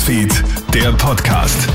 Newsfeed, der Podcast.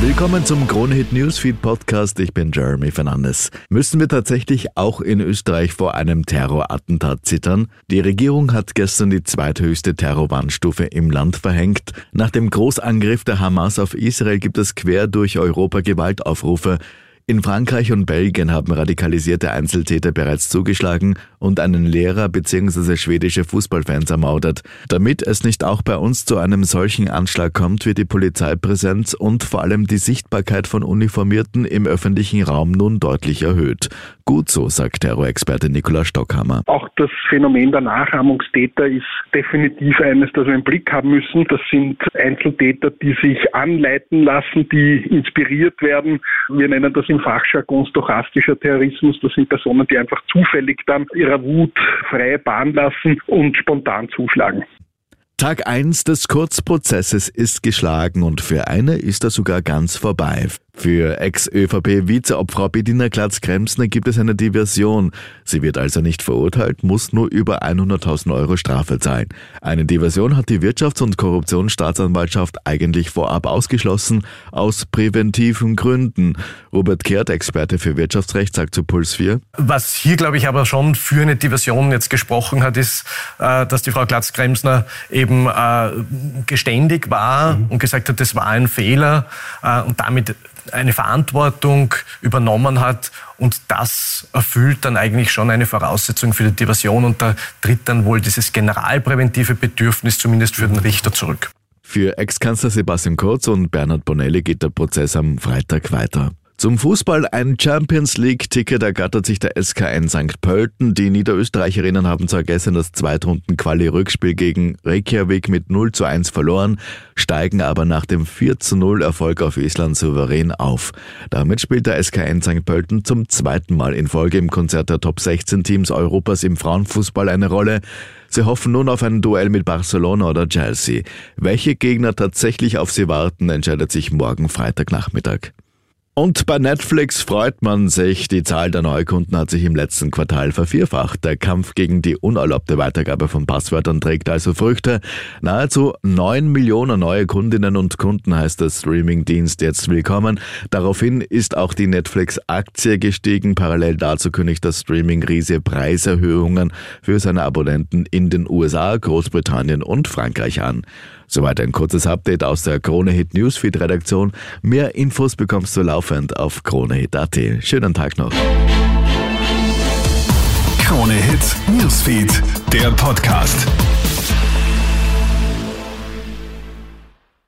Willkommen zum Kronehit Newsfeed Podcast. Ich bin Jeremy Fernandes. Müssen wir tatsächlich auch in Österreich vor einem Terrorattentat zittern? Die Regierung hat gestern die zweithöchste Terrorwarnstufe im Land verhängt. Nach dem Großangriff der Hamas auf Israel gibt es quer durch Europa Gewaltaufrufe. In Frankreich und Belgien haben radikalisierte Einzeltäter bereits zugeschlagen und einen Lehrer bzw. schwedische Fußballfans ermordet. Damit es nicht auch bei uns zu einem solchen Anschlag kommt, wird die Polizeipräsenz und vor allem die Sichtbarkeit von Uniformierten im öffentlichen Raum nun deutlich erhöht. Gut so, sagt Terrorexperte Nikolaus Stockhammer. Auch das Phänomen der Nachahmungstäter ist definitiv eines, das wir im Blick haben müssen. Das sind Einzeltäter, die sich anleiten lassen, die inspiriert werden. Wir nennen das im Fachjargon stochastischer Terrorismus. Das sind Personen, die einfach zufällig dann ihrer Wut freie Bahn lassen und spontan zuschlagen. Tag 1 des Kurzprozesses ist geschlagen und für eine ist er sogar ganz vorbei. Für Ex-ÖVP-Vizeobfrau Bedina Glatz-Kremsner gibt es eine Diversion. Sie wird also nicht verurteilt, muss nur über 100.000 Euro Strafe zahlen. Eine Diversion hat die Wirtschafts- und Korruptionsstaatsanwaltschaft eigentlich vorab ausgeschlossen, aus präventiven Gründen. Robert Kehrt, Experte für Wirtschaftsrecht, sagt zu Puls 4. Was hier, glaube ich, aber schon für eine Diversion jetzt gesprochen hat, ist, äh, dass die Frau Glatz-Kremsner eben äh, geständig war mhm. und gesagt hat, das war ein Fehler äh, und damit eine Verantwortung übernommen hat und das erfüllt dann eigentlich schon eine Voraussetzung für die Diversion und da tritt dann wohl dieses generalpräventive Bedürfnis zumindest für den Richter zurück. Für Ex-Kanzler Sebastian Kurz und Bernhard Bonelli geht der Prozess am Freitag weiter. Zum Fußball ein Champions League-Ticket ergattert sich der SKN St. Pölten. Die Niederösterreicherinnen haben zwar gestern das Zweitrunden-Quali-Rückspiel gegen Reykjavik mit 0 zu 1 verloren, steigen aber nach dem 4 zu 0 Erfolg auf Island souverän auf. Damit spielt der SKN St. Pölten zum zweiten Mal in Folge im Konzert der Top 16 Teams Europas im Frauenfußball eine Rolle. Sie hoffen nun auf ein Duell mit Barcelona oder Chelsea. Welche Gegner tatsächlich auf sie warten, entscheidet sich morgen Freitagnachmittag. Und bei Netflix freut man sich. Die Zahl der Neukunden hat sich im letzten Quartal vervierfacht. Der Kampf gegen die unerlaubte Weitergabe von Passwörtern trägt also Früchte. Nahezu neun Millionen neue Kundinnen und Kunden heißt der Streamingdienst jetzt willkommen. Daraufhin ist auch die Netflix-Aktie gestiegen. Parallel dazu kündigt das Streaming-Riese Preiserhöhungen für seine Abonnenten in den USA, Großbritannien und Frankreich an. Soweit ein kurzes Update aus der Krone Hit Newsfeed Redaktion. Mehr Infos bekommst du laufend auf kronehit.at. Schönen Tag noch. Krone Hit Newsfeed, der Podcast.